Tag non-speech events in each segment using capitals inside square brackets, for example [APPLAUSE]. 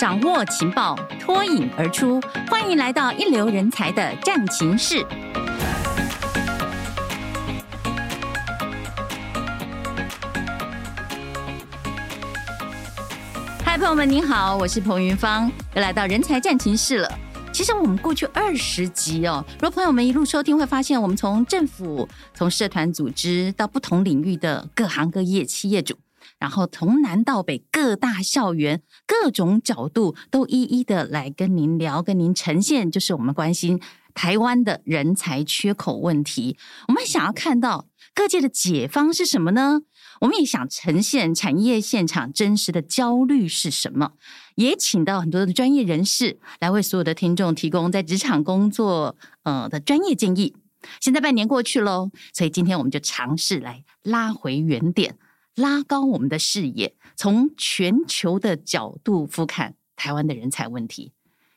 掌握情报，脱颖而出。欢迎来到一流人才的战情室。嗨，朋友们，你好，我是彭云芳，又来到人才战情室了。其实我们过去二十集哦，如果朋友们一路收听，会发现我们从政府、从社团组织到不同领域的各行各业企业主，然后从南到北各大校园各种角度，都一一的来跟您聊，跟您呈现，就是我们关心台湾的人才缺口问题。我们想要看到各界的解方是什么呢？我们也想呈现产业现场真实的焦虑是什么，也请到很多的专业人士来为所有的听众提供在职场工作呃的专业建议。现在半年过去喽，所以今天我们就尝试来拉回原点，拉高我们的视野，从全球的角度俯瞰台湾的人才问题。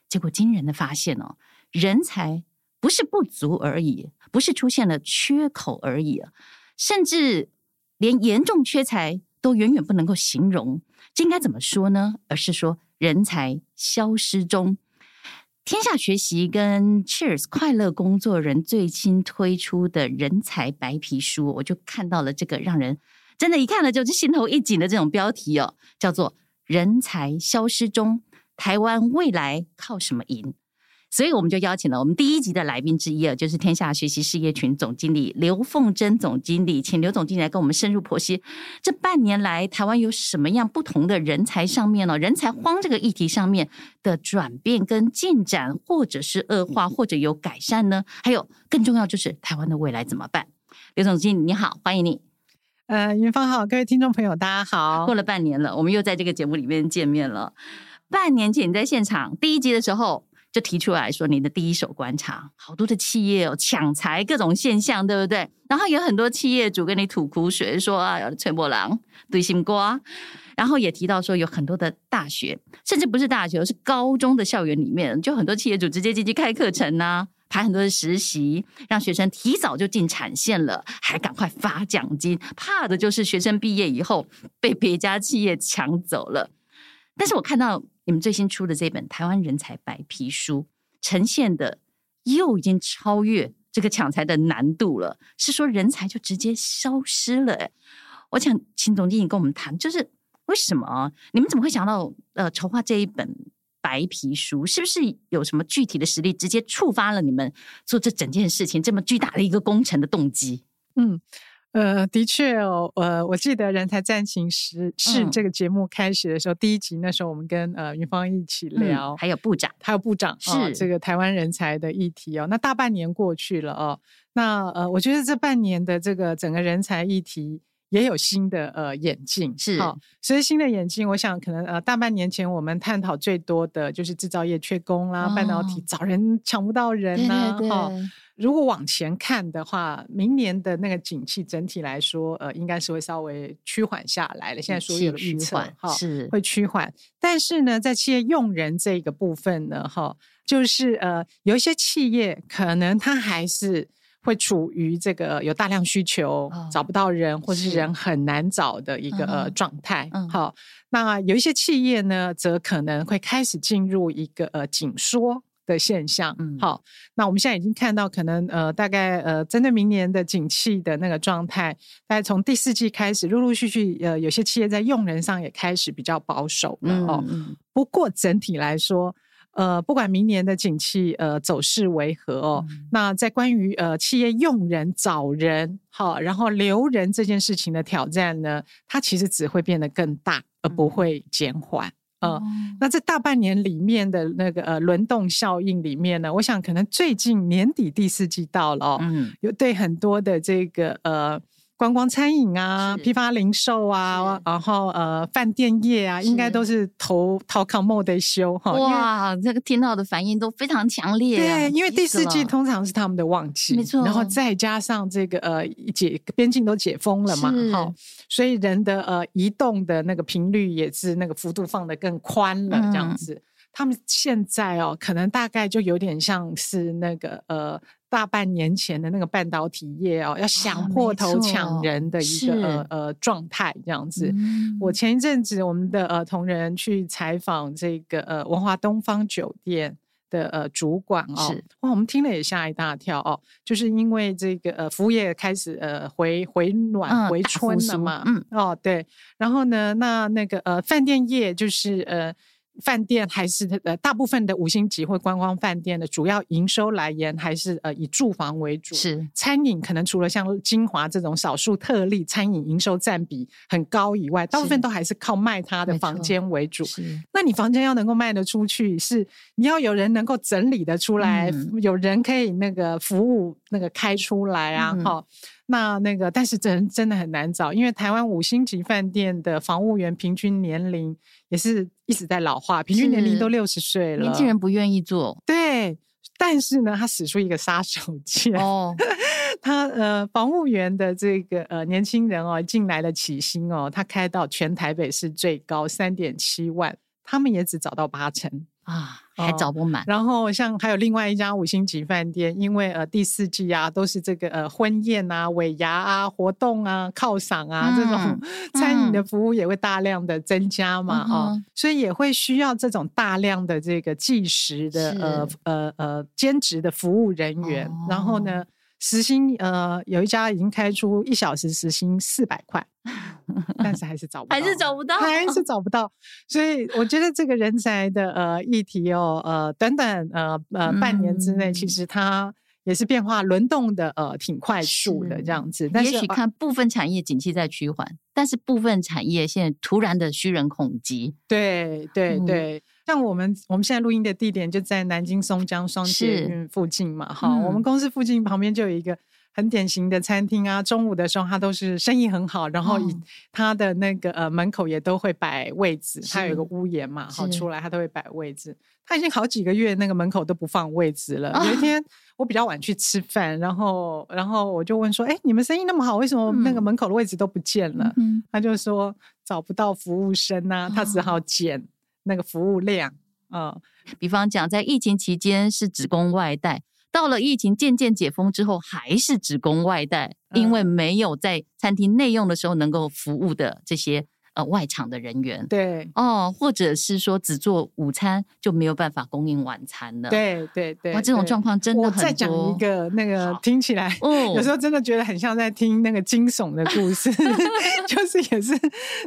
结果惊人的发现哦，人才不是不足而已，不是出现了缺口而已，甚至。连严重缺才都远远不能够形容，这应该怎么说呢？而是说人才消失中。天下学习跟 Cheers 快乐工作人最新推出的人才白皮书，我就看到了这个让人真的，一看了就是心头一紧的这种标题哦，叫做“人才消失中，台湾未来靠什么赢”。所以我们就邀请了我们第一集的来宾之一啊，就是天下学习事业群总经理刘凤珍总经理，请刘总经理来跟我们深入剖析这半年来台湾有什么样不同的人才上面呢？人才荒这个议题上面的转变跟进展，或者是恶化，或者有改善呢？还有更重要就是台湾的未来怎么办？刘总经理你好，欢迎你。呃，云芳好，各位听众朋友大家好。过了半年了，我们又在这个节目里面见面了。半年前你在现场第一集的时候。就提出来说，你的第一手观察，好多的企业哦，抢财各种现象，对不对？然后有很多企业主跟你吐苦水，说啊，吹波浪，对心瓜。然后也提到说，有很多的大学，甚至不是大学，是高中的校园里面，就很多企业主直接进去开课程呐、排很多的实习，让学生提早就进产线了，还赶快发奖金，怕的就是学生毕业以后被别家企业抢走了。但是我看到。你们最新出的这本《台湾人才白皮书》呈现的又已经超越这个抢才的难度了，是说人才就直接消失了。我想请总经理跟我们谈，就是为什么你们怎么会想到呃筹划这一本白皮书？是不是有什么具体的实力直接触发了你们做这整件事情这么巨大的一个工程的动机？嗯。呃，的确哦，呃，我记得《人才战情时》是这个节目开始的时候，嗯、第一集那时候我们跟呃云芳一起聊，嗯、还有部长，还有部长是、哦、这个台湾人才的议题哦。那大半年过去了哦，那呃，我觉得这半年的这个整个人才议题也有新的呃眼镜，是好、哦，所以新的眼镜，我想可能呃大半年前我们探讨最多的就是制造业缺工啦，哦、半导体找人抢不到人呐、啊，哈。如果往前看的话，明年的那个景气整体来说，呃，应该是会稍微趋缓下来了。现在所有的预测哈是会趋缓，但是呢，在企业用人这个部分呢，哈，就是呃，有一些企业可能它还是会处于这个有大量需求、哦、找不到人，或是人很难找的一个呃状态。好，那有一些企业呢，则可能会开始进入一个呃紧缩。的现象，嗯，好，那我们现在已经看到，可能呃，大概呃，针对明年的景气的那个状态，大概从第四季开始，陆陆续续呃，有些企业在用人上也开始比较保守了哦。嗯，不过整体来说，呃，不管明年的景气呃走势为何哦，嗯，那在关于呃企业用人找人好，然后留人这件事情的挑战呢，它其实只会变得更大，而不会减缓。呃，那这大半年里面的那个呃轮动效应里面呢，我想可能最近年底第四季到了，嗯，有对很多的这个呃。观光餐饮啊，批发零售啊，然后呃，饭店业啊，应该都是头头扛莫得修哈。哇，这个听到的反应都非常强烈。对，因为第四季通常是他们的旺季，没错。然后再加上这个呃解边境都解封了嘛，哈，所以人的呃移动的那个频率也是那个幅度放得更宽了，这样子。他们现在哦，可能大概就有点像是那个呃。大半年前的那个半导体业哦，要想破头抢人的一个、啊、呃呃状态这样子。嗯、我前一阵子我们的呃同仁去采访这个呃文华东方酒店的呃主管哦，哇，我们听了也吓一大跳哦，就是因为这个呃服务业开始呃回回暖回春了嘛，嗯哦对，然后呢，那那个呃饭店业就是呃。饭店还是呃大部分的五星级或观光饭店的主要营收来源还是呃以住房为主。是餐饮可能除了像金华这种少数特例，餐饮营收占比很高以外，大部分都还是靠卖他的房间为主。是，那你房间要能够卖得出去，是你要有人能够整理得出来，嗯、有人可以那个服务那个开出来啊，哈、嗯。那那个，但是真真的很难找，因为台湾五星级饭店的房务员平均年龄也是一直在老化，平均年龄都六十岁了，年轻人不愿意做。对，但是呢，他使出一个杀手锏哦，[LAUGHS] 他呃，房务员的这个呃年轻人哦，进来的起薪哦，他开到全台北市最高三点七万，他们也只找到八成。啊，还找不满、哦。然后像还有另外一家五星级饭店，因为呃第四季啊都是这个呃婚宴啊、尾牙啊、活动啊、犒赏啊、嗯、这种餐饮的服务也会大量的增加嘛啊、嗯哦，所以也会需要这种大量的这个计时的呃呃呃兼职的服务人员。哦、然后呢，时薪呃有一家已经开出一小时时薪四百块。但是还是找不到，还是找不到，还是找不到。所以我觉得这个人才的呃议题哦，呃，短短，呃呃，半年之内，其实它也是变化轮动的，呃，挺快速的这样子。但是也许看部分产业景气在趋缓，但是部分产业现在突然的虚人恐急。对对对，像我们我们现在录音的地点就在南京松江双捷运附近嘛，哈，我们公司附近旁边就有一个。很典型的餐厅啊，中午的时候它都是生意很好，然后以它的那个呃门口也都会摆位置，它有一个屋檐嘛，好出来它都会摆位置。它已经好几个月那个门口都不放位置了。有一天我比较晚去吃饭，然后然后我就问说：“哎，你们生意那么好，为什么那个门口的位置都不见了？”他就说找不到服务生啊，他只好减那个服务量嗯。比方讲，在疫情期间是只供外带。到了疫情渐渐解封之后，还是只供外带，因为没有在餐厅内用的时候能够服务的这些呃外场的人员。对哦，或者是说只做午餐就没有办法供应晚餐了。对对对，哇，这种状况真的很多。我再讲一个那个听起来，嗯，有时候真的觉得很像在听那个惊悚的故事，[LAUGHS] 就是也是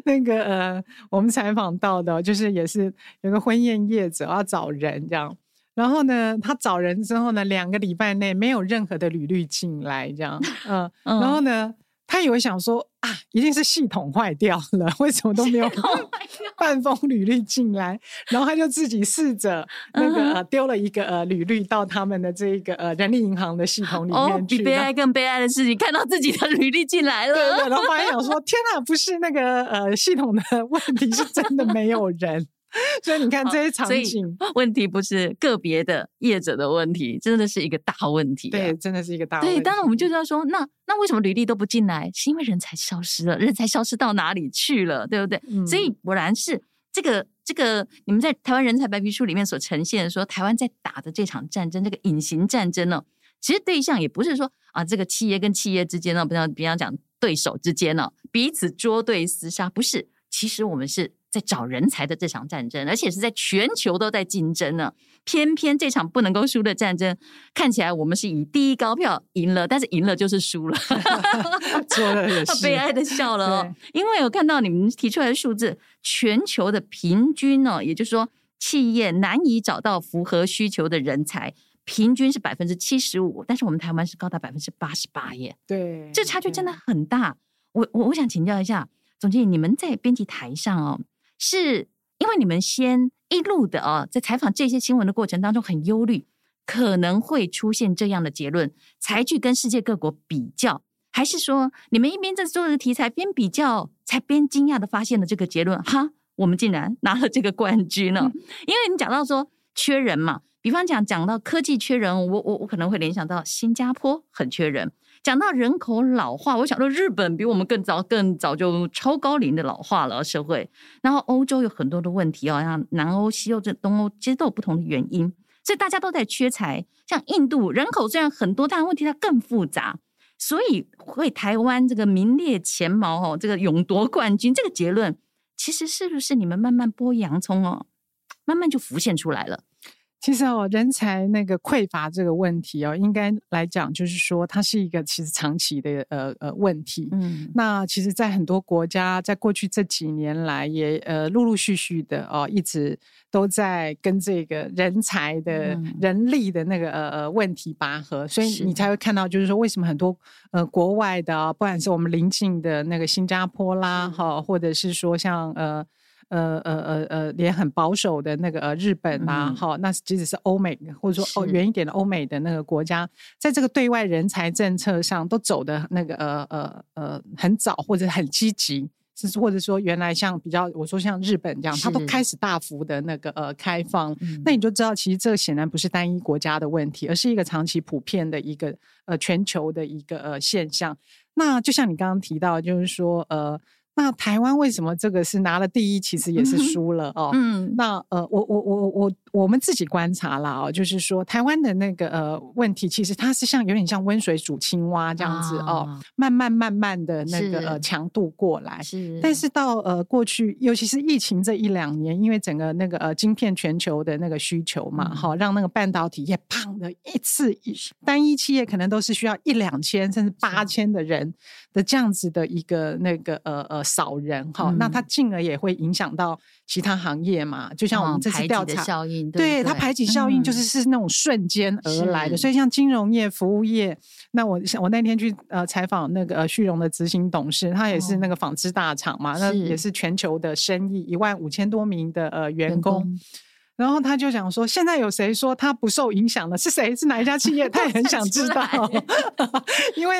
那个呃，我们采访到的，就是也是有个婚宴业者要找人这样。然后呢，他找人之后呢，两个礼拜内没有任何的履历进来，这样，嗯，[LAUGHS] 嗯然后呢，他以为想说啊，一定是系统坏掉了，为什么都没有 [LAUGHS] 半封履历进来？然后他就自己试着那个、呃、丢了一个呃履历到他们的这个呃人力银行的系统里面去。哦、比悲哀更悲哀的事情，看到自己的履历进来了，对对，然后发现想说，[LAUGHS] 天哪，不是那个呃系统的问题，是真的没有人。[LAUGHS] 所以你看这些场景，[LAUGHS] 问题不是个别的业者的问题，真的是一个大问题啊。对，真的是一个大问题。对，当然我们就要说，那那为什么履历都不进来？是因为人才消失了，人才消失到哪里去了？对不对？嗯。所以果然是这个这个，你们在台湾人才白皮书里面所呈现的说，台湾在打的这场战争，这个隐形战争呢，其实对象也不是说啊，这个企业跟企业之间呢，比方比方讲对手之间呢，彼此捉对厮杀，不是。其实我们是。在找人才的这场战争，而且是在全球都在竞争呢。偏偏这场不能够输的战争，看起来我们是以第一高票赢了，但是赢了就是输了 [LAUGHS] [LAUGHS] 悲哀的笑了哦。因为我看到你们提出来的数字，全球的平均呢，也就是说，企业难以找到符合需求的人才，平均是百分之七十五，但是我们台湾是高达百分之八十八耶。对，这差距真的很大。我我我想请教一下总经理，你们在编辑台上哦。是因为你们先一路的啊，在采访这些新闻的过程当中很忧虑，可能会出现这样的结论，才去跟世界各国比较，还是说你们一边在做的题材边比较，才边惊讶的发现了这个结论？哈，我们竟然拿了这个冠军呢？嗯、因为你讲到说缺人嘛，比方讲讲到科技缺人，我我我可能会联想到新加坡很缺人。讲到人口老化，我想说日本比我们更早、更早就超高龄的老化了社会。然后欧洲有很多的问题哦，像南欧、西欧、这东欧，其实都有不同的原因，所以大家都在缺才。像印度人口虽然很多，但问题它更复杂，所以为台湾这个名列前茅哦，这个勇夺冠军这个结论，其实是不是你们慢慢剥洋葱哦，慢慢就浮现出来了？其实哦，人才那个匮乏这个问题哦，应该来讲就是说，它是一个其实长期的呃呃问题。嗯，那其实，在很多国家，在过去这几年来也，也呃陆陆续续的哦，一直都在跟这个人才的人力的那个呃呃问题拔河，所以你才会看到，就是说为什么很多呃国外的，不管是我们邻近的那个新加坡啦，哈，或者是说像呃。呃呃呃呃，连很保守的那个呃日本啊，哈、嗯，那即使是欧美或者说哦远一点的欧美的那个国家，在这个对外人才政策上都走的那个呃呃呃很早或者很积极，是或者说原来像比较我说像日本这样，它都开始大幅的那个呃开放，嗯、那你就知道其实这个显然不是单一国家的问题，而是一个长期普遍的一个呃全球的一个呃现象。那就像你刚刚提到，就是说呃。那台湾为什么这个是拿了第一，其实也是输了哦。嗯，那呃，我我我我我们自己观察了哦，就是说台湾的那个呃问题，其实它是像有点像温水煮青蛙这样子哦，慢慢慢慢的那个呃强度过来。是，但是到呃过去，尤其是疫情这一两年，因为整个那个呃晶片全球的那个需求嘛，哈，让那个半导体业胖的一次一单一企业可能都是需要一两千甚至八千的人的这样子的一个那个呃呃。少人哈，嗯、那它进而也会影响到其他行业嘛？就像我们这次调查，效应对，它排挤效应就是是那种瞬间而来的。嗯、所以像金融业、服务业，那我我那天去呃采访那个旭荣的执行董事，他也是那个纺织大厂嘛，哦、那也是全球的生意一万五千多名的呃员工。然后他就想说，现在有谁说他不受影响了？是谁？是哪一家企业？[LAUGHS] 他也很想知道，[LAUGHS] 因为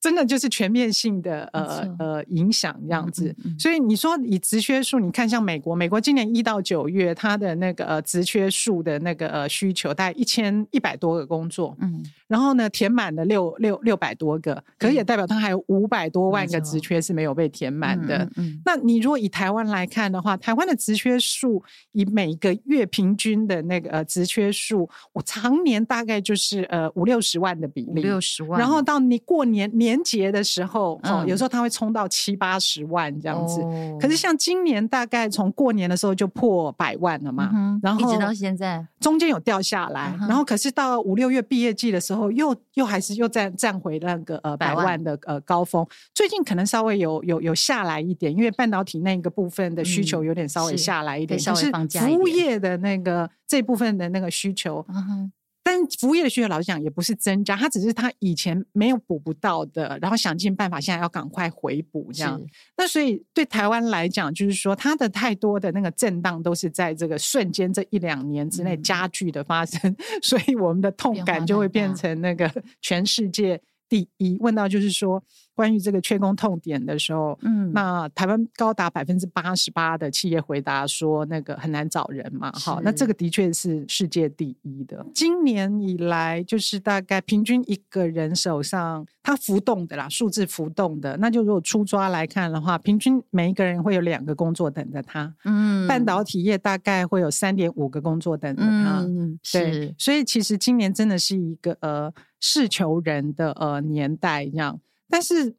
真的就是全面性的呃呃影响这样子。所以你说以职缺数，你看像美国，美国今年一到九月，它的那个呃职缺数的那个呃需求大概一千一百多个工作，嗯，然后呢填满了六六六百多个，可是也代表它还有五百多万个职缺是没有被填满的。嗯嗯，那你如果以台湾来看的话，台湾的职缺数以每个月平均的那个呃职缺数，我常年大概就是呃五六十万的比例，六十万。然后到你过年年节的时候，哦，有时候它会冲到七八十万这样子。可是像今年大概从过年的时候就破百万了嘛，然后一直到现在中间有掉下来，然后可是到五六月毕业季的时候又又还是又再站回那个呃百万的呃高峰。最近可能稍微有有有下来一点，因为半导体那个部分的需求有点稍微下来一点，就是服务业的那。那个这部分的那个需求，嗯但服务业的需求老实讲也不是增加，它只是它以前没有补不到的，然后想尽办法现在要赶快回补这样。那所以对台湾来讲，就是说它的太多的那个震荡都是在这个瞬间这一两年之内加剧的发生，[LAUGHS] 所以我们的痛感就会变成那个全世界第一。问到就是说。关于这个缺工痛点的时候，嗯，那台湾高达百分之八十八的企业回答说，那个很难找人嘛，好，那这个的确是世界第一的。今年以来，就是大概平均一个人手上，它浮动的啦，数字浮动的，那就如果粗抓来看的话，平均每一个人会有两个工作等着他。嗯，半导体业大概会有三点五个工作等着他。嗯，对，是所以其实今年真的是一个呃是求人的呃年代这样。但是，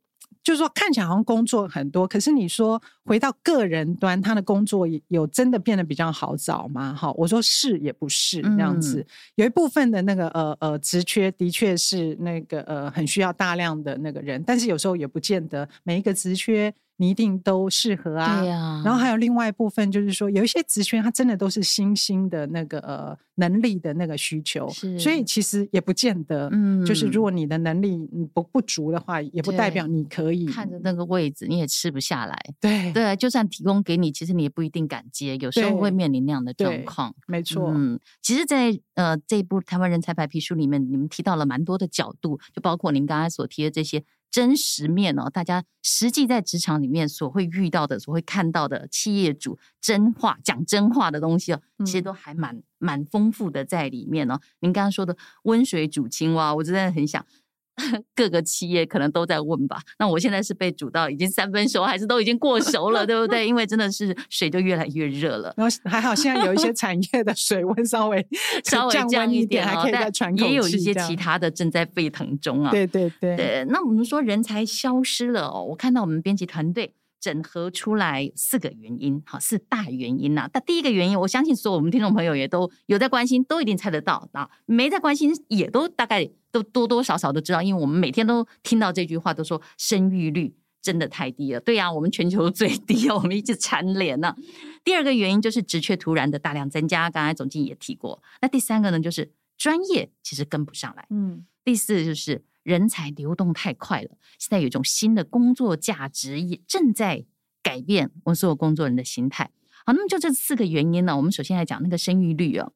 就是说看起来好像工作很多，可是你说回到个人端，他的工作有真的变得比较好找吗？哈，我说是也不是这样子。嗯、有一部分的那个呃呃职缺的确是那个呃很需要大量的那个人，但是有时候也不见得每一个职缺。你一定都适合啊，对啊，然后还有另外一部分，就是说有一些职缺，它真的都是新兴的那个呃能力的那个需求，是所以其实也不见得，嗯，就是如果你的能力不不足的话，也不代表你可以看着那个位置，你也吃不下来，对。对，就算提供给你，其实你也不一定敢接，有时候会面临那样的状况，没。错，嗯，其实在，在呃这一部台湾人才白皮书里面，你们提到了蛮多的角度，就包括您刚才所提的这些。真实面哦，大家实际在职场里面所会遇到的、所会看到的企业主真话讲真话的东西哦，其实都还蛮蛮丰富的在里面哦。您刚刚说的温水煮青蛙，我真的很想，[LAUGHS] 各个企业可能都在问吧。那我现在是被煮到已经三分熟，还是都已经过熟了，对不对？因为真的是水就越来越热了。然后还好，现在有一些产业的水温稍微 [LAUGHS] 稍微降一点，还可以再喘口气。也有一些其他的正在沸腾中啊。对对对。对，那我们说人才消失了哦，我看到我们编辑团队。整合出来四个原因，好，四大原因呐。那第一个原因，我相信所有我们听众朋友也都有在关心，都一定猜得到啊。没在关心，也都大概都多多少少都知道，因为我们每天都听到这句话，都说生育率真的太低了。对呀，我们全球 [LAUGHS] 最低，我们一直蝉联呢。第二个原因就是职缺突然的大量增加，刚才总经理也提过。那第三个呢，就是专业其实跟不上来。嗯，第四就是。人才流动太快了，现在有一种新的工作价值也正在改变我们所有工作人的心态。好，那么就这四个原因呢，我们首先来讲那个生育率哦，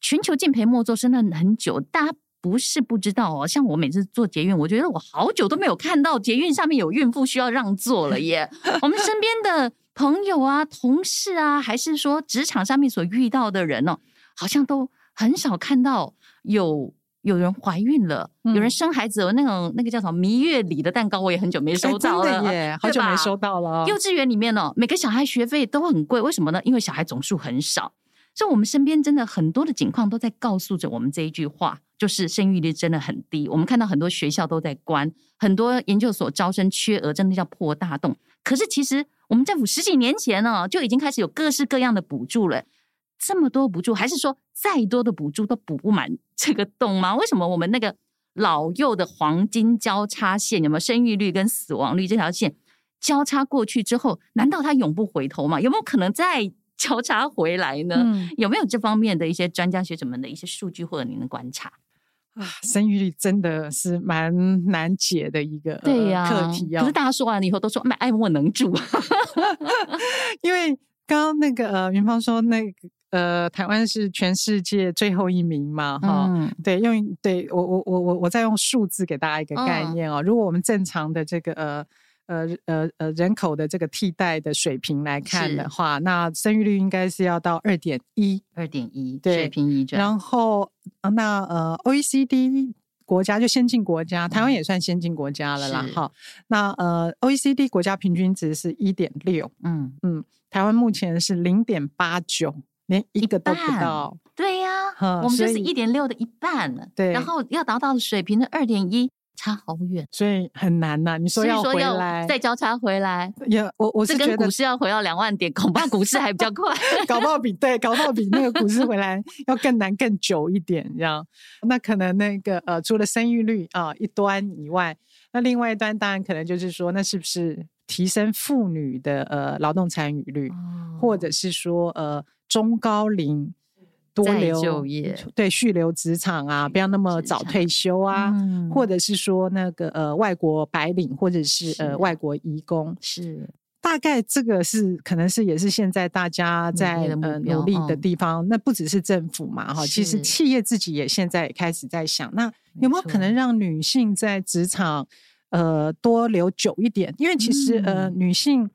全球敬陪末座生了很久，大家不是不知道哦。像我每次做捷运，我觉得我好久都没有看到捷运上面有孕妇需要让座了耶。[LAUGHS] 我们身边的朋友啊、同事啊，还是说职场上面所遇到的人哦，好像都很少看到有。有人怀孕了，有人生孩子了，那种那个叫什么蜜月礼的蛋糕，我也很久没 [LAUGHS] 收到了，耶，好久没收到了。幼稚园里面呢，每个小孩学费都很贵，为什么呢？因为小孩总数很少，所以我们身边真的很多的情况都在告诉着我们这一句话，就是生育率真的很低。我们看到很多学校都在关，很多研究所招生缺额真的叫破大洞。可是其实我们政府十几年前呢，就已经开始有各式各样的补助了。这么多补助，还是说再多的补助都补不满这个洞吗？为什么我们那个老幼的黄金交叉线，有没有生育率跟死亡率这条线交叉过去之后，难道它永不回头吗？有没有可能再交叉回来呢？嗯、有没有这方面的一些专家学者们的一些数据或者您的观察啊？生育率真的是蛮难解的一个对呀、呃、课题啊。可是大家说完了以后都说爱莫能助，[LAUGHS] 因为刚刚那个呃云芳说那个。呃，台湾是全世界最后一名嘛，哈、嗯，对，用对我我我我我再用数字给大家一个概念哦。如果我们正常的这个呃呃呃呃人口的这个替代的水平来看的话，那生育率应该是要到二点一，二点一，对，水平一。然后那呃 OECD 国家就先进国家，台湾也算先进国家了啦，哈。那呃 OECD 国家平均值是一点六，嗯嗯，台湾目前是零点八九。连一个都不到，对呀、啊，我们就是一点六的一半了。对，然后要达到水平的二点一，差好远，所以很难呐、啊。你说要回来，再交叉回来，也我我是觉得跟股市要回到两万点，恐怕股市还比较快，[LAUGHS] 搞不好比对，搞不好比那个股市回来 [LAUGHS] 要更难、更久一点。这样，那可能那个呃，除了生育率啊、呃、一端以外，那另外一端当然可能就是说，那是不是提升妇女的呃劳动参与率，哦、或者是说呃。中高龄多留就业，对续留职场啊，不要那么早退休啊，嗯、或者是说那个呃外国白领或者是，是呃外国移工，是大概这个是可能是也是现在大家在呃努力的地方。哦、那不只是政府嘛哈，其实企业自己也现在也开始在想，那有没有可能让女性在职场呃多留久一点？因为其实、嗯、呃女性，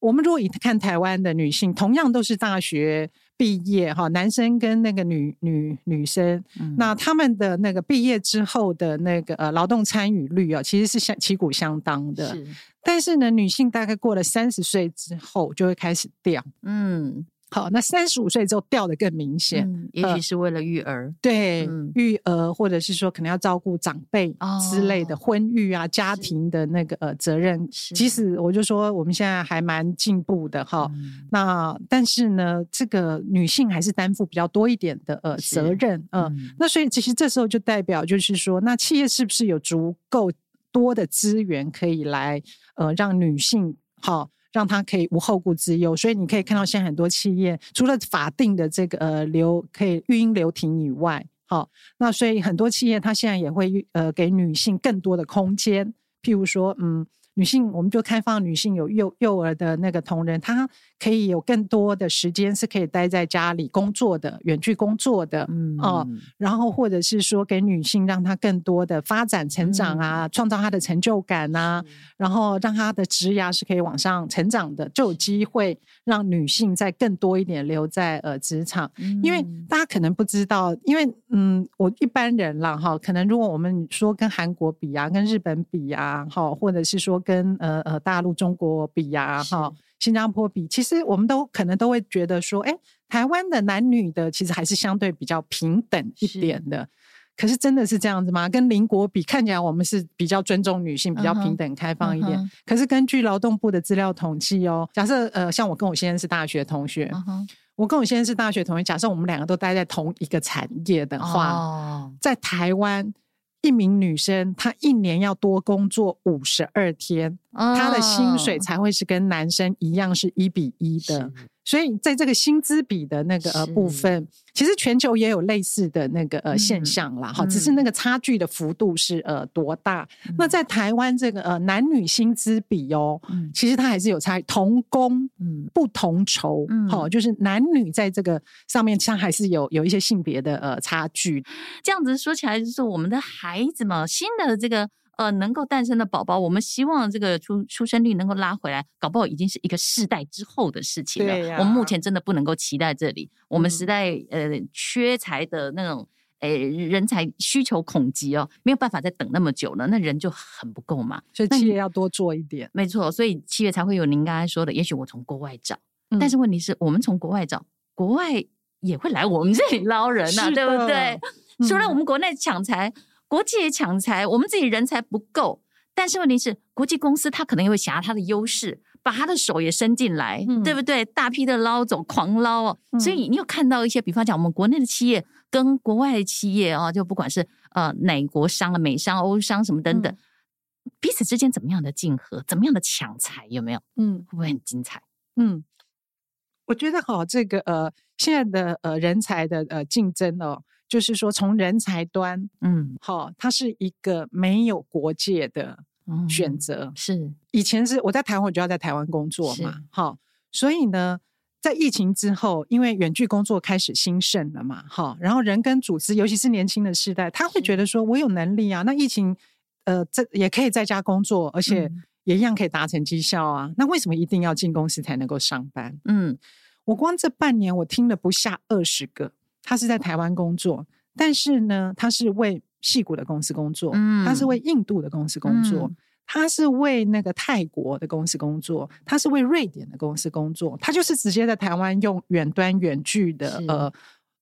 我们如果以看台湾的女性，同样都是大学。毕业哈，男生跟那个女女女生，嗯、那他们的那个毕业之后的那个呃劳动参与率啊，其实是相旗鼓相当的。是，但是呢，女性大概过了三十岁之后就会开始掉。嗯。好，那三十五岁之后掉的更明显，嗯，也许是为了育儿，呃、对，嗯、育儿，或者是说可能要照顾长辈之类的婚育啊，哦、家庭的那个呃责任。即使我就说我们现在还蛮进步的哈，嗯、那但是呢，这个女性还是担负比较多一点的呃责任，嗯、呃，那所以其实这时候就代表就是说，那企业是不是有足够多的资源可以来呃让女性好？让他可以无后顾之忧，所以你可以看到现在很多企业除了法定的这个呃留可以育婴留停以外，好，那所以很多企业它现在也会呃给女性更多的空间，譬如说嗯女性，我们就开放女性有幼幼儿的那个同仁，她可以有更多的时间是可以待在家里工作的，远距工作的，嗯哦，然后或者是说给女性让她更多的发展成长啊，嗯、创造她的成就感啊，嗯、然后让她的职涯是可以往上成长的，就有机会让女性再更多一点留在呃职场，嗯、因为大家可能不知道，因为嗯，我一般人啦哈，可能如果我们说跟韩国比啊，跟日本比啊，哈，或者是说跟呃呃大陆中国比呀，哈。新加坡比，其实我们都可能都会觉得说，哎，台湾的男女的其实还是相对比较平等一点的。是可是真的是这样子吗？跟邻国比，看起来我们是比较尊重女性，比较平等开放一点。Uh huh. 可是根据劳动部的资料统计哦，假设呃，像我跟我先生是大学同学，uh huh. 我跟我先生是大学同学，假设我们两个都待在同一个产业的话，uh huh. 在台湾。一名女生，她一年要多工作五十二天，她的薪水才会是跟男生一样是一比一的。所以在这个薪资比的那个呃部分，其实全球也有类似的那个呃现象啦，哈，只是那个差距的幅度是呃多大？那在台湾这个呃男女薪资比哦，其实它还是有差，同工嗯不同酬，好，就是男女在这个上面，它还是有有一些性别的呃差距。这样子说起来，就是我们的孩子嘛，新的这个。呃，能够诞生的宝宝，我们希望这个出出生率能够拉回来，搞不好已经是一个世代之后的事情了。啊、我们目前真的不能够期待这里，我们时代呃缺才的那种诶人才需求恐急哦，没有办法再等那么久了，那人就很不够嘛。所以企业要多做一点，没错，所以企业才会有您刚才说的，也许我从国外找，嗯、但是问题是我们从国外找，国外也会来我们这里捞人呐、啊，对不对？除了我们国内抢才。国际也抢才，我们自己人才不够，但是问题是，国际公司它可能也会挟它的优势，把它的手也伸进来，嗯、对不对？大批的捞走，狂捞哦。嗯、所以你有看到一些，比方讲，我们国内的企业跟国外的企业啊，就不管是呃哪国商啊、美商、欧商什么等等，嗯、彼此之间怎么样的竞合，怎么样的抢才，有没有？嗯，会不会很精彩？嗯，我觉得好，这个呃，现在的呃人才的呃竞争哦。就是说，从人才端，嗯，好，它是一个没有国界的选择。嗯、是以前是我在台湾，我就要在台湾工作嘛，好是，所以呢，在疫情之后，因为远距工作开始兴盛了嘛，好，然后人跟组织，尤其是年轻的世代，他会觉得说，我有能力啊，那疫情，呃，这也可以在家工作，而且也一样可以达成绩效啊，嗯、那为什么一定要进公司才能够上班？嗯，我光这半年，我听了不下二十个。他是在台湾工作，但是呢，他是为戏谷的公司工作，嗯，他是为印度的公司工作，嗯、他是为那个泰国的公司工作，他是为瑞典的公司工作，他就是直接在台湾用远端远距的呃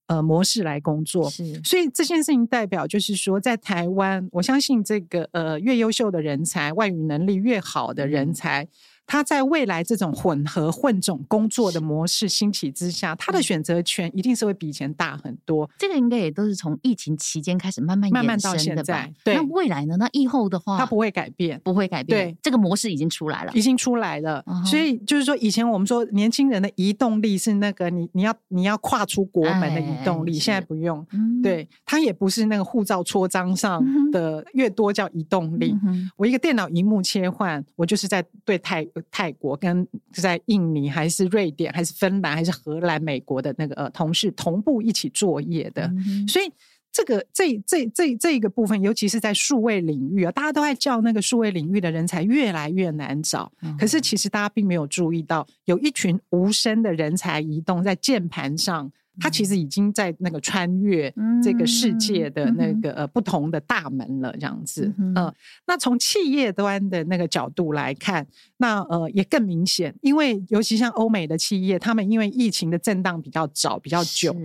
呃模式来工作，是。所以这件事情代表就是说，在台湾，我相信这个呃越优秀的人才，外语能力越好的人才。嗯他在未来这种混合混种工作的模式兴起之下，他的选择权一定是会比以前大很多。这个应该也都是从疫情期间开始慢慢慢慢到现在。对，那未来呢？那疫后的话，它不会改变，不会改变。对，这个模式已经出来了，已经出来了。所以就是说，以前我们说年轻人的移动力是那个你你要你要跨出国门的移动力，现在不用。对，它也不是那个护照戳章上的越多叫移动力。我一个电脑荧幕切换，我就是在对泰。泰国跟在印尼还是瑞典还是芬兰还是荷兰、美国的那个呃同事同步一起作业的，嗯、所以这个这这这这个部分，尤其是在数位领域啊，大家都在叫那个数位领域的人才越来越难找。嗯、可是其实大家并没有注意到，有一群无声的人才移动在键盘上。他其实已经在那个穿越这个世界的那个呃不同的大门了，这样子。嗯、呃，那从企业端的那个角度来看，那呃也更明显，因为尤其像欧美的企业，他们因为疫情的震荡比较早、比较久。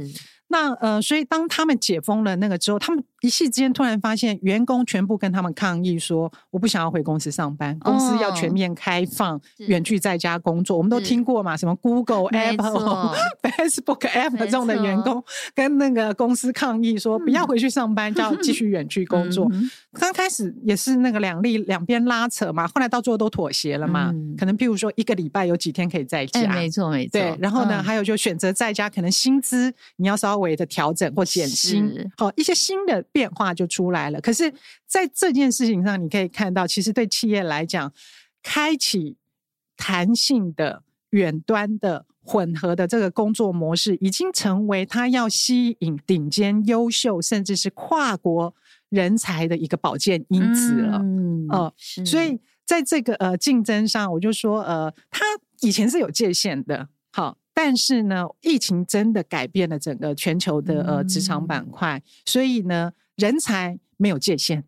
那呃，所以当他们解封了那个之后，他们一夕之间突然发现，员工全部跟他们抗议说：“我不想要回公司上班，公司要全面开放，远距在家工作。”我们都听过嘛，什么 Google、[LAUGHS] Apple、[LAUGHS] Facebook、App 这种的员工跟那个公司抗议说：“不要回去上班，就要继续 [LAUGHS] 远距工作。”刚开始也是那个两立两边拉扯嘛，后来到最后都妥协了嘛。可能譬如说一个礼拜有几天可以在家，没错没错。对，然后呢，还有就选择在家，可能薪资你要稍。微的调整或减薪，是好，一些新的变化就出来了。可是，在这件事情上，你可以看到，其实对企业来讲，开启弹性的远端的混合的这个工作模式，已经成为他要吸引顶尖、优秀，甚至是跨国人才的一个保健因子了。嗯，呃、所以在这个呃竞争上，我就说呃，他以前是有界限的，好，但是呢，疫情真的改变了整个全球的呃职场板块，嗯、所以呢，人才没有界限。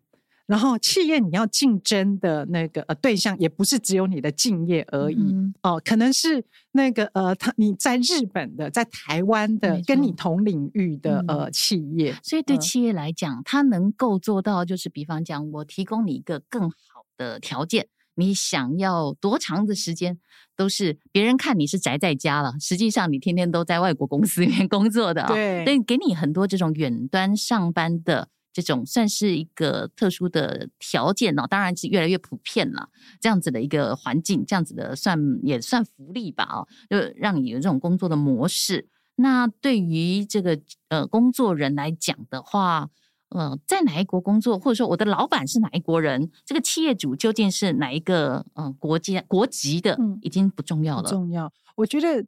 然后，企业你要竞争的那个呃对象，也不是只有你的敬业而已、嗯、哦，可能是那个呃，他你在日本的，在台湾的，跟你同领域的、嗯、呃企业。所以对企业来讲，他、嗯、能够做到，就是比方讲，我提供你一个更好的条件，你想要多长的时间，都是别人看你是宅在家了，实际上你天天都在外国公司里面工作的啊、哦。对，所以给你很多这种远端上班的。这种算是一个特殊的条件呢，当然是越来越普遍了。这样子的一个环境，这样子的算也算福利吧？哦，就让你有这种工作的模式。那对于这个呃工作人来讲的话，呃，在哪一国工作，或者说我的老板是哪一国人，这个企业主究竟是哪一个呃国家国籍的，已经不重要了。重要，我觉得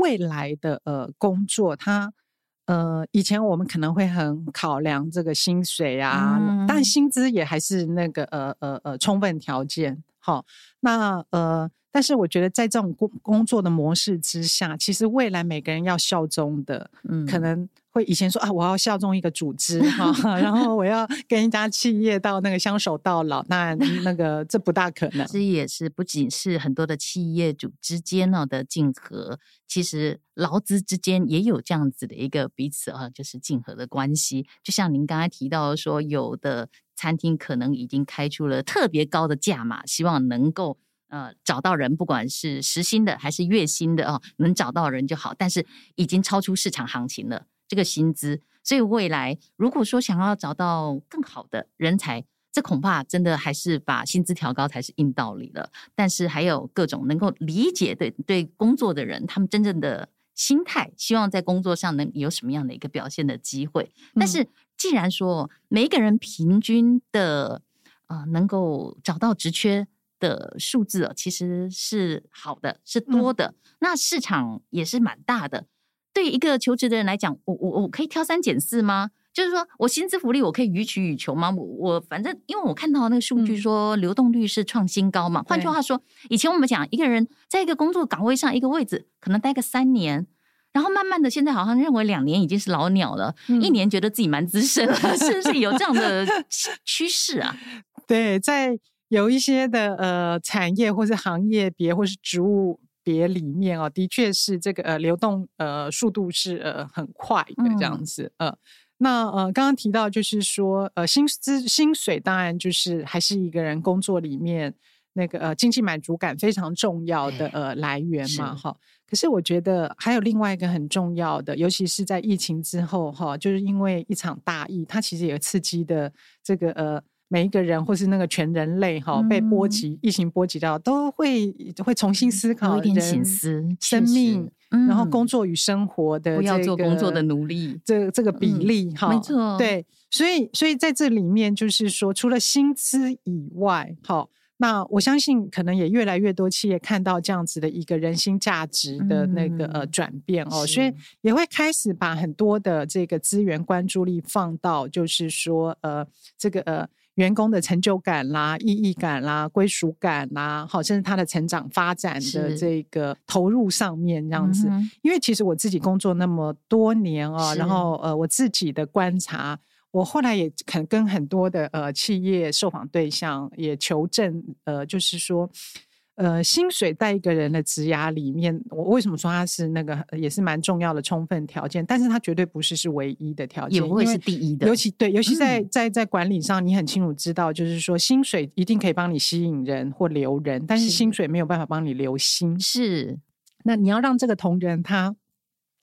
未来的呃工作它。呃，以前我们可能会很考量这个薪水啊，嗯、但薪资也还是那个呃呃呃充分条件。好，那呃，但是我觉得在这种工工作的模式之下，其实未来每个人要效忠的，嗯，可能。会以前说啊，我要效忠一个组织哈，[LAUGHS] 然后我要跟一家企业到那个相守到老，那那个这不大可能。这也是不仅是很多的企业主之间呢的竞合，其实劳资之间也有这样子的一个彼此啊，就是竞合的关系。就像您刚才提到说，有的餐厅可能已经开出了特别高的价码，希望能够呃找到人，不管是时薪的还是月薪的啊，能找到人就好，但是已经超出市场行情了。这个薪资，所以未来如果说想要找到更好的人才，这恐怕真的还是把薪资调高才是硬道理了。但是还有各种能够理解对对工作的人，他们真正的心态，希望在工作上能有什么样的一个表现的机会。但是既然说每一个人平均的呃能够找到职缺的数字其实是好的，是多的，嗯、那市场也是蛮大的。对一个求职的人来讲，我我我可以挑三拣四吗？就是说我薪资福利我可以予取予求吗？我我反正因为我看到那个数据说流动率是创新高嘛。嗯、换句话说，以前我们讲一个人在一个工作岗位上一个位置可能待个三年，然后慢慢的现在好像认为两年已经是老鸟了，嗯、一年觉得自己蛮资深了，是不是有这样的 [LAUGHS] 趋势啊？对，在有一些的呃产业或是行业别或是职务。别里面哦，的确是这个呃流动呃速度是呃很快的这样子，嗯、呃，那呃刚刚提到就是说呃薪资薪水当然就是还是一个人工作里面那个呃经济满足感非常重要的呃来源嘛哈，可是我觉得还有另外一个很重要的，尤其是在疫情之后哈，就是因为一场大疫，它其实也刺激的这个呃。每一个人，或是那个全人类哈，嗯、被波及疫情波及到，都会会重新思考人生命，嗯、然后工作与生活的、这个、不要做工作的奴隶，这这个比例哈，嗯、没错，对，所以所以在这里面就是说，除了薪资以外，好，那我相信可能也越来越多企业看到这样子的一个人心价值的那个、嗯、呃转变哦，所以也会开始把很多的这个资源关注力放到，就是说呃这个呃。员工的成就感啦、意义感啦、归属感啦，好，甚至他的成长发展的这个投入上面这样子。嗯、因为其实我自己工作那么多年啊，是然后呃，我自己的观察，我后来也肯跟很多的呃企业受访对象也求证，呃，就是说。呃，薪水在一个人的职涯里面，我为什么说它是那个也是蛮重要的充分条件？但是它绝对不是是唯一的条件，也不会是第一的。尤其对，尤其在、嗯、在在管理上，你很清楚知道，就是说薪水一定可以帮你吸引人或留人，但是薪水没有办法帮你留心。是，那你要让这个同仁他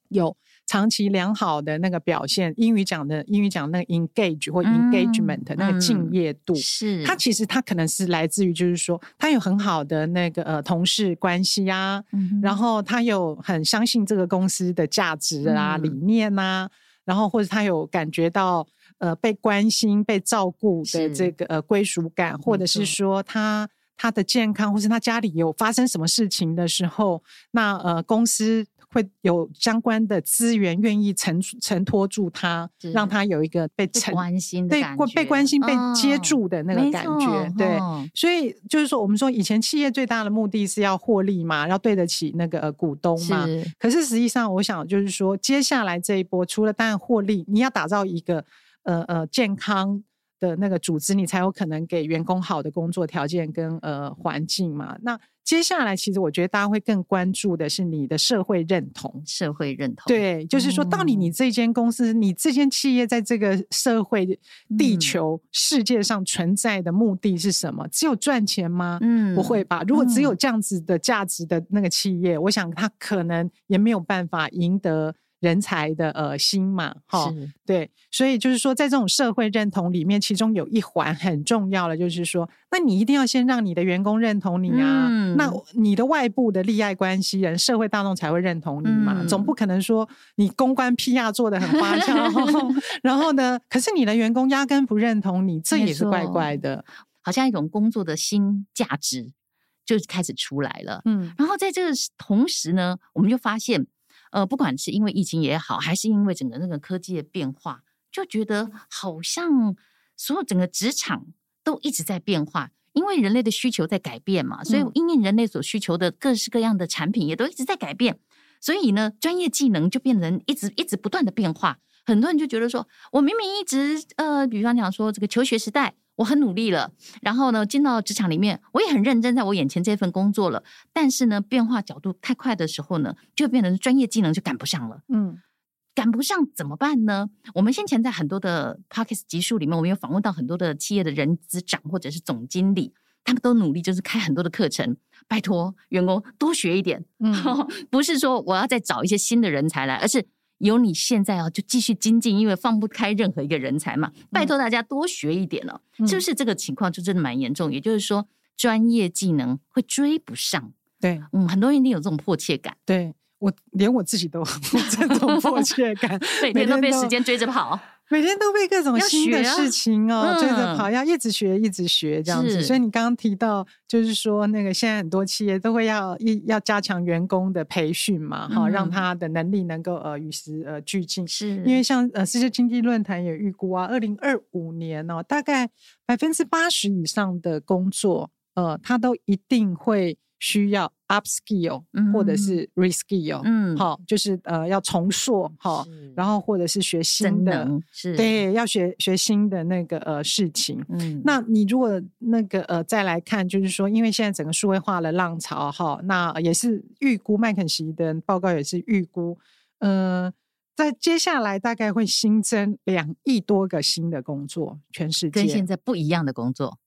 有。长期良好的那个表现，英语讲的英语讲那个 engage 或 engagement、嗯、那个敬业度，是。他其实他可能是来自于就是说他有很好的那个呃同事关系啊，嗯、然后他有很相信这个公司的价值啊、嗯、理念啊，然后或者他有感觉到呃被关心被照顾的这个是呃归属感，或者是说他。他的健康，或是他家里有发生什么事情的时候，那呃公司会有相关的资源愿意承承托住他，让他有一个被承关心的感觉，对，被关心、被接住的那个感觉。对，所以就是说，我们说以前企业最大的目的是要获利嘛，要对得起那个呃股东嘛。可是实际上，我想就是说，接下来这一波，除了当然获利，你要打造一个呃呃健康。的那个组织，你才有可能给员工好的工作条件跟呃环境嘛。那接下来，其实我觉得大家会更关注的是你的社会认同。社会认同，对，就是说，到底你这间公司、嗯、你这间企业在这个社会、地球、世界上存在的目的是什么？只有赚钱吗？嗯，不会吧。如果只有这样子的价值的那个企业，嗯、我想他可能也没有办法赢得。人才的呃心嘛，哈，对，所以就是说，在这种社会认同里面，其中有一环很重要的，就是说，那你一定要先让你的员工认同你啊，嗯、那你的外部的利害关系人、社会大众才会认同你嘛，嗯、总不可能说你公关 PR 做的很花俏，[LAUGHS] 然后呢，可是你的员工压根不认同你，这也是怪怪的，好像一种工作的新价值就开始出来了，嗯，然后在这个同时呢，我们就发现。呃，不管是因为疫情也好，还是因为整个那个科技的变化，就觉得好像所有整个职场都一直在变化，因为人类的需求在改变嘛，所以因应人类所需求的各式各样的产品也都一直在改变，所以呢，专业技能就变成一直一直不断的变化。很多人就觉得说，我明明一直呃，比方讲说这个求学时代。我很努力了，然后呢，进到职场里面，我也很认真，在我眼前这份工作了。但是呢，变化角度太快的时候呢，就变成专业技能就赶不上了。嗯，赶不上怎么办呢？我们先前在很多的 Podcast 集数里面，我们有访问到很多的企业的人资长或者是总经理，他们都努力，就是开很多的课程，拜托员工多学一点。嗯，[LAUGHS] 不是说我要再找一些新的人才来，而是。有你现在啊，就继续精进，因为放不开任何一个人才嘛。拜托大家多学一点了，嗯、是不是这个情况就真的蛮严重？也就是说，专业技能会追不上。对，嗯，很多人一定有这种迫切感。对，我连我自己都 [LAUGHS] 有这种迫切感，[LAUGHS] 每天都被时间追着跑。每天都被各种新的事情哦追着跑，要一直学，一直学这样子。所以你刚刚提到，就是说那个现在很多企业都会要一要加强员工的培训嘛，哈，让他的能力能够呃与时呃俱进。是，因为像呃世界经济论坛也预估啊，二零二五年哦，大概百分之八十以上的工作，呃，他都一定会。需要 upskill 或者是 reskill，嗯，好，就是呃要重塑哈，然后或者是学新的，是。对，要学学新的那个呃事情。嗯，那你如果那个呃再来看，就是说，因为现在整个数位化的浪潮哈，那也是预估麦肯锡的报告也是预估，呃，在接下来大概会新增两亿多个新的工作，全世界。跟现在不一样的工作，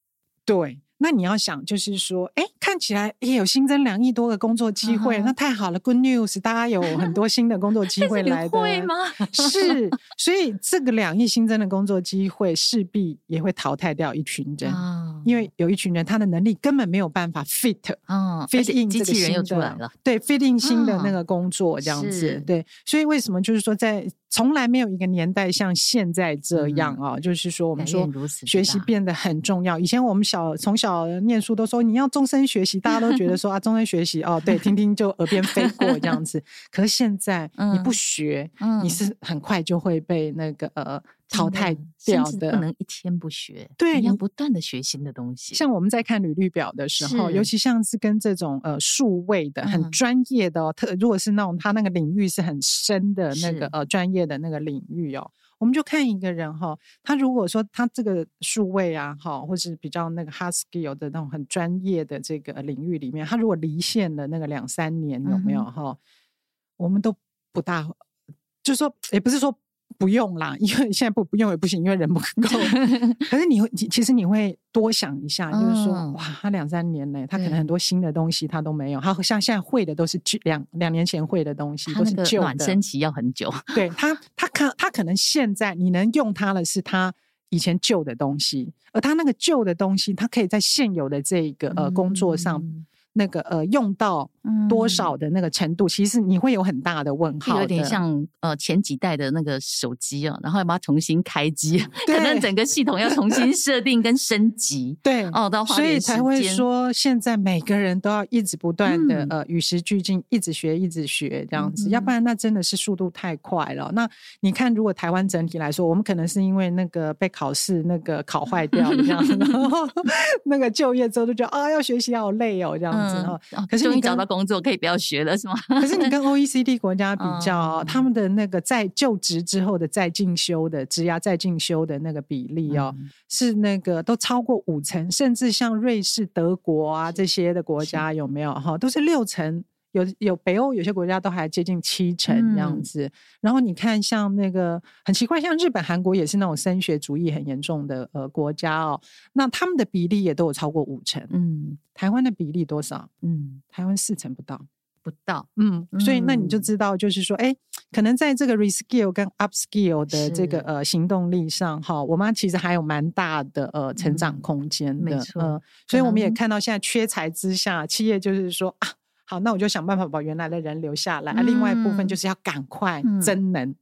对。那你要想，就是说，哎，看起来也有新增两亿多个工作机会，uh. 那太好了，Good news，大家有很多新的工作机会来的，[LAUGHS] 会吗？是，所以这个两亿新增的工作机会势必也会淘汰掉一群人，uh. 因为有一群人他的能力根本没有办法 fit，嗯、uh huh.，fit in 这个新的，对，fit in 新的那个工作这样子，uh. 对，所以为什么就是说在。从来没有一个年代像现在这样啊！嗯、就是说，我们说学习变得很重要。以前我们小从小念书都说你要终身学习，大家都觉得说 [LAUGHS] 啊，终身学习哦，对，听听就耳边飞过这样子。[LAUGHS] 可是现在你不学，你是很快就会被那个呃。淘汰掉的，不能一天不学，对，你要不断的学新的东西。像我们在看履历表的时候，尤其像是跟这种呃数位的很专业的、哦，特、嗯、如果是那种他那个领域是很深的那个是呃专业的那个领域哦，我们就看一个人哈、哦，他如果说他这个数位啊哈，或是比较那个 hard skill 的那种很专业的这个领域里面，他如果离线了那个两三年有没有哈？我们都不大，就是说也不是说。不用啦，[LAUGHS] 因为现在不不用也不行，因为人不够。[LAUGHS] 可是你会，其实你会多想一下，就是说，哇，他两三年呢，他可能很多新的东西他都没有，他像现在会的都是两两年前会的东西，都是旧的。暖身期要很久。对他，他可他可能现在你能用他的是他以前旧的东西，而他那个旧的东西，他可以在现有的这个呃工作上。那个呃用到多少的那个程度，嗯、其实你会有很大的问号，有点像呃前几代的那个手机啊，然后要把它重新开机，[LAUGHS] 可能整个系统要重新设定跟升级，对哦，所以才会说现在每个人都要一直不断的、嗯、呃与时俱进，一直学一直学这样子，嗯、要不然那真的是速度太快了。那你看，如果台湾整体来说，我们可能是因为那个被考试那个考坏掉这样子，[LAUGHS] 然后 [LAUGHS] 那个就业之后就觉得啊要学习好累哦这样。嗯，可是你找到工作可以不要学了是吗？[LAUGHS] 可是你跟 [LAUGHS] OECD 国家比较，嗯、他们的那个在就职之后的再进修的职涯再进修的那个比例哦，嗯、是那个都超过五成，甚至像瑞士、德国啊这些的国家有没有哈？都是六成。有有北欧有些国家都还接近七成这样子，嗯、然后你看像那个很奇怪，像日本、韩国也是那种升学主义很严重的呃国家哦，那他们的比例也都有超过五成。嗯，台湾的比例多少？嗯，台湾四成不到，不到。嗯，所以那你就知道，就是说，哎，可能在这个 reskill 跟 upskill 的这个呃行动力上，哈，我们其实还有蛮大的呃成长空间的。嗯、没错、呃，所以我们也看到现在缺才之下，企业就是说啊。好，那我就想办法把原来的人留下来。嗯、另外一部分就是要赶快增能，嗯、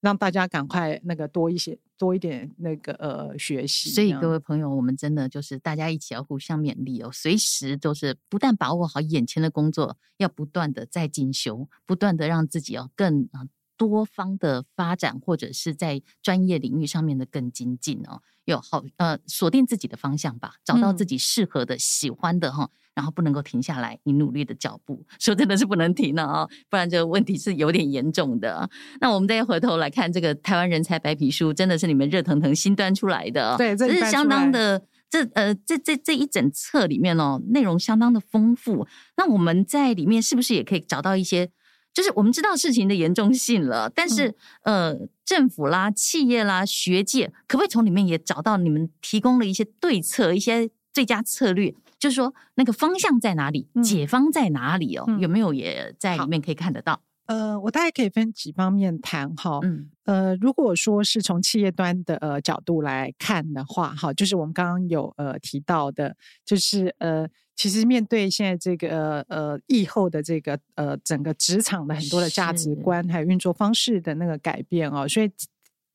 让大家赶快那个多一些、多一点那个呃学习。所以各位朋友，我们真的就是大家一起要互相勉励哦，随时都是不但把握好眼前的工作，要不断的在进修，不断的让自己要更多方的发展，或者是在专业领域上面的更精进哦。有好呃锁定自己的方向吧，找到自己适合的、嗯、喜欢的哈。然后不能够停下来，你努力的脚步，说真的是不能停了啊，不然这个问题是有点严重的。那我们再回头来看这个台湾人才白皮书，真的是你们热腾腾新端出来的，对，这是相当的，这呃这这这一整册里面哦，内容相当的丰富。那我们在里面是不是也可以找到一些，就是我们知道事情的严重性了，但是、嗯、呃政府啦、企业啦、学界，可不可以从里面也找到你们提供了一些对策、一些最佳策略？就是说，那个方向在哪里？解方在哪里哦？嗯、有没有也在里面可以看得到？呃，我大概可以分几方面谈哈。嗯，呃，如果说是从企业端的呃角度来看的话，哈，就是我们刚刚有呃提到的，就是呃，其实面对现在这个呃疫后的这个呃整个职场的很多的价值观还有运作方式的那个改变哦，所以。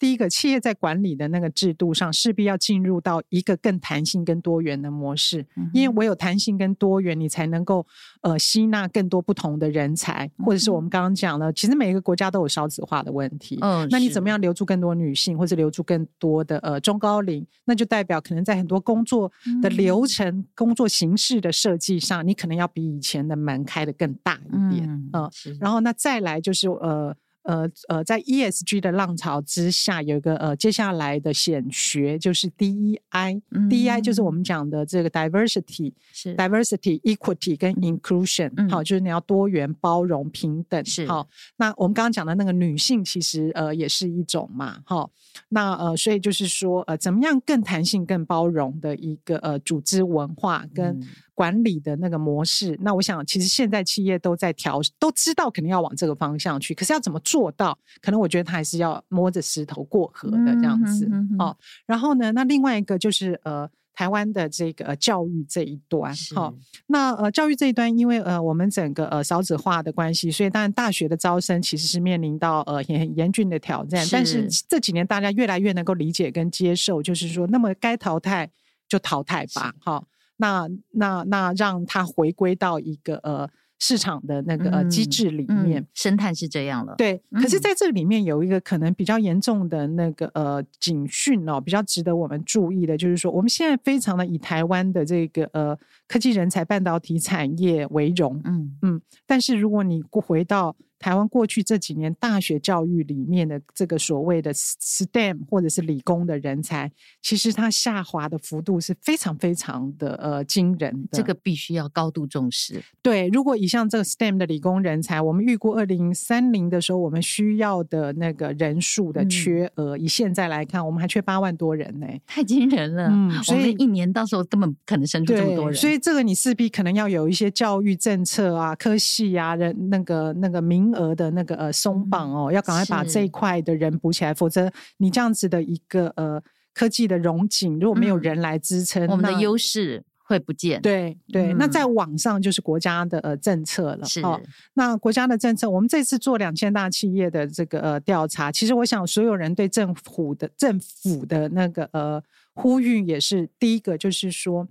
第一个，企业在管理的那个制度上，势必要进入到一个更弹性、更多元的模式。嗯、因为唯有弹性跟多元，你才能够呃吸纳更多不同的人才，或者是我们刚刚讲的，其实每一个国家都有少子化的问题。嗯，那你怎么样留住更多女性，或者留住更多的呃中高龄？那就代表可能在很多工作的流程、嗯、工作形式的设计上，你可能要比以前的门开的更大一点。嗯，然后那再来就是呃。呃呃，在 ESG 的浪潮之下，有一个呃，接下来的显学就是 DEI，DEI、嗯、DEI 就是我们讲的这个 diversity，是 diversity、equity 跟 inclusion，、嗯、好，就是你要多元、包容、平等，是好。那我们刚刚讲的那个女性，其实呃也是一种嘛，好。那呃，所以就是说呃，怎么样更弹性、更包容的一个呃组织文化跟。嗯管理的那个模式，那我想，其实现在企业都在调，都知道肯定要往这个方向去，可是要怎么做到？可能我觉得他还是要摸着石头过河的这样子。嗯、哼哼哦，然后呢，那另外一个就是呃，台湾的这个教育这一端，好、哦，那呃，教育这一端，因为呃，我们整个呃少子化的关系，所以当然大学的招生其实是面临到呃很严峻的挑战。是但是这几年大家越来越能够理解跟接受，就是说，那么该淘汰就淘汰吧，好。那那那让它回归到一个呃市场的那个呃机制里面，嗯嗯、生态是这样了。对，可是在这里面有一个可能比较严重的那个呃警讯哦，比较值得我们注意的，就是说我们现在非常的以台湾的这个呃科技人才、半导体产业为荣，嗯嗯，但是如果你回到台湾过去这几年大学教育里面的这个所谓的 STEM 或者是理工的人才，其实它下滑的幅度是非常非常的呃惊人的。这个必须要高度重视。对，如果以像这个 STEM 的理工人才，我们预估二零三零的时候，我们需要的那个人数的缺额，嗯、以现在来看，我们还缺八万多人呢，太惊人了。嗯，所以一年到时候根本不可能生出这么多人。所以这个你势必可能要有一些教育政策啊、科系啊、人那个那个名额的那个呃松绑哦，要赶快把这一块的人补起来，否则你这样子的一个呃科技的融景，如果没有人来支撑，嗯、我们的优势会不见。对对、嗯，那在网上就是国家的呃政策了。是。哦，那国家的政策，我们这次做两千大企业的这个呃调查，其实我想所有人对政府的政府的那个呃呼吁也是第一个，就是说。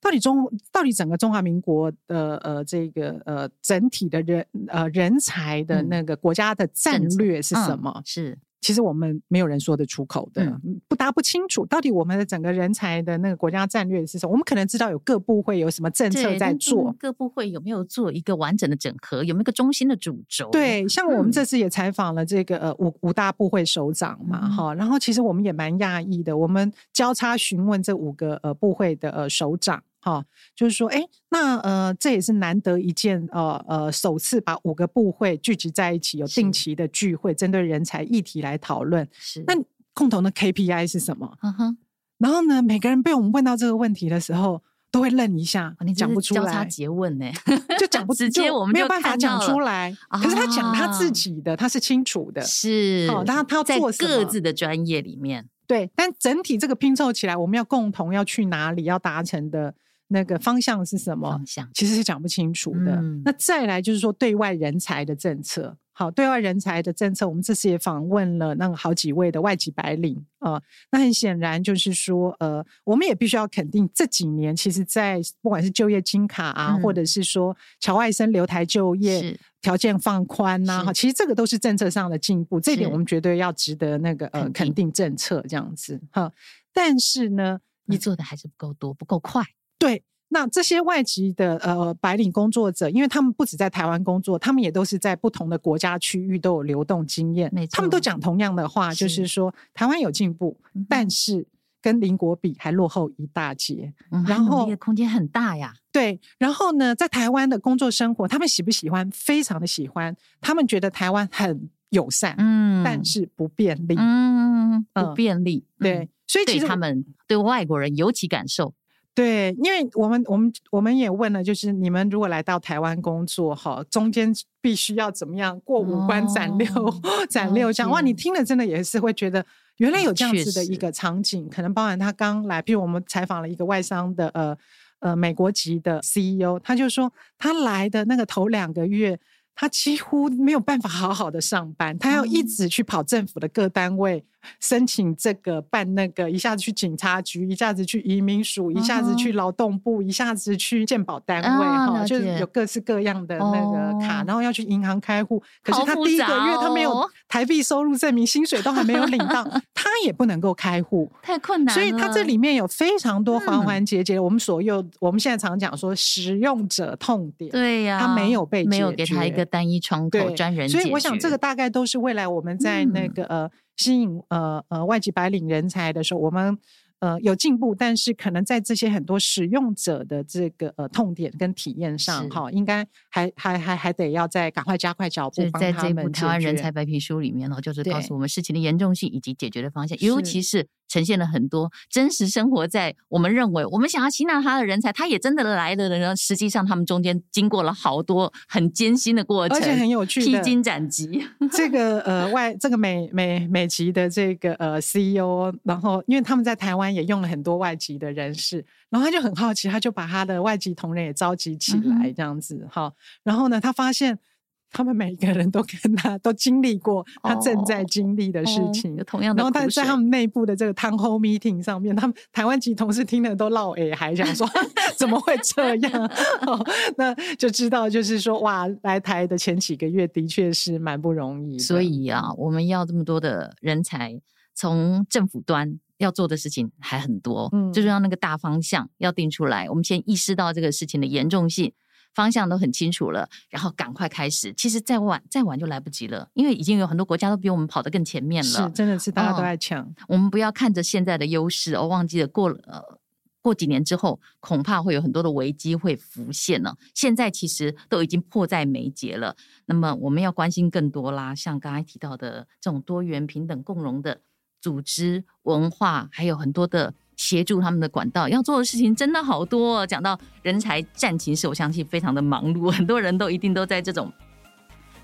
到底中到底整个中华民国的呃这个呃整体的人呃人才的那个国家的战略是什么？嗯、是，其实我们没有人说得出口的，嗯、不答不清楚。到底我们的整个人才的那个国家战略是什么？我们可能知道有各部会有什么政策在做，各部会有没有做一个完整的整合？有没有一个中心的主轴？对，像我们这次也采访了这个呃五五大部会首长嘛，哈、嗯，然后其实我们也蛮讶异的，我们交叉询问这五个呃部会的呃首长。好，就是说，哎，那呃，这也是难得一见，呃呃，首次把五个部会聚集在一起，有定期的聚会，针对人才议题来讨论。是，那共同的 KPI 是什么？嗯哼。然后呢，每个人被我们问到这个问题的时候，都会愣一下，你讲不出来。交叉诘问呢，就讲 [LAUGHS] 不直接，我们没有办法讲出来。可是他讲他自己的，他是清楚的。是，哦，他他要做？各自的专业里面，对，但整体这个拼凑起来，我们要共同要去哪里，要达成的。那个方向是什么？方向其实是讲不清楚的。嗯。那再来就是说，对外人才的政策。好，对外人才的政策，我们这次也访问了那个好几位的外籍白领啊、呃。那很显然就是说，呃，我们也必须要肯定，这几年其实，在不管是就业金卡啊，嗯、或者是说侨外生留台就业条件放宽呐，哈，其实这个都是政策上的进步。这一点我们绝对要值得那个呃肯定政策这样子哈。但是呢，你做的还是不够多，不够快。对，那这些外籍的呃白领工作者，因为他们不止在台湾工作，他们也都是在不同的国家区域都有流动经验，他们都讲同样的话，是就是说台湾有进步，嗯，但是跟邻国比还落后一大截，嗯，然后空间很大呀。对，然后呢，在台湾的工作生活，他们喜不喜欢？非常的喜欢，他们觉得台湾很友善，嗯，但是不便利，嗯，不便利，嗯，对，所以其实他们对外国人尤其感受。对，因为我们我们我们也问了，就是你们如果来到台湾工作，哈，中间必须要怎么样过五关斩六、哦、斩六将？哇，你听了真的也是会觉得，原来有这样子的一个场景，可能包含他刚来，比如我们采访了一个外商的呃呃美国籍的 CEO，他就说他来的那个头两个月。他几乎没有办法好好的上班，他要一直去跑政府的各单位申请这个办那个，一下子去警察局，一下子去移民署，一下子去劳动部，一下子去健保单位，哈，就是有各式各样的那个卡，然后要去银行开户。可是他第一个月他没有台币收入证明，薪水都还没有领到，[LAUGHS] 他也不能够开户，太困难了。所以他这里面有非常多环环节节，我们所有我们现在常讲说使用者痛点，对呀，他没有被没有给他一个。单一窗口专人，所以我想这个大概都是未来我们在那个、嗯、呃吸引呃呃外籍白领人才的时候，我们。呃，有进步，但是可能在这些很多使用者的这个呃痛点跟体验上，哈，应该还还还还得要再赶快加快脚步。在这部台湾人才白皮书里面呢，就是告诉我们事情的严重性以及解决的方向，尤其是呈现了很多真实生活在我们认为我们想要吸纳他的人才，他也真的来了的人，实际上他们中间经过了好多很艰辛的过程，而且很有趣，披荆斩棘。这个呃外这个美美美籍的这个呃 CEO，然后因为他们在台湾。也用了很多外籍的人士，然后他就很好奇，他就把他的外籍同仁也召集起来，这样子哈、嗯。然后呢，他发现他们每一个人都跟他都经历过他正在经历的事情，哦哦、同样的。然后他在他们内部的这个 town hall meeting 上面，他们台湾籍同事听了都落耳，还想说 [LAUGHS] 怎么会这样、哦？那就知道，就是说哇，来台的前几个月的确是蛮不容易。所以啊，我们要这么多的人才，从政府端。要做的事情还很多，嗯，最重要那个大方向要定出来。我们先意识到这个事情的严重性，方向都很清楚了，然后赶快开始。其实再晚再晚就来不及了，因为已经有很多国家都比我们跑得更前面了。是，真的是大家都在抢。哦，我们不要看着现在的优势，而忘记了过了，呃，过几年之后，恐怕会有很多的危机会浮现了。现在其实都已经迫在眉睫了。那么我们要关心更多啦，像刚才提到的这种多元、平等、共荣的。组织文化还有很多的协助他们的管道，要做的事情真的好多哦。讲到人才战情室，我相信非常的忙碌，很多人都一定都在这种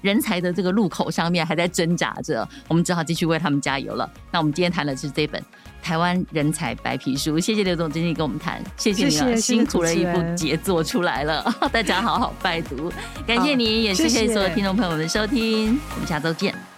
人才的这个路口上面还在挣扎着，我们只好继续为他们加油了。那我们今天谈的是这本《台湾人才白皮书》，谢谢刘总经理跟我们谈，谢谢你啊，辛苦了一部杰作出来了，[LAUGHS] 大家好好拜读，感谢你，也谢谢所有听众朋友们的收听，我们下周见。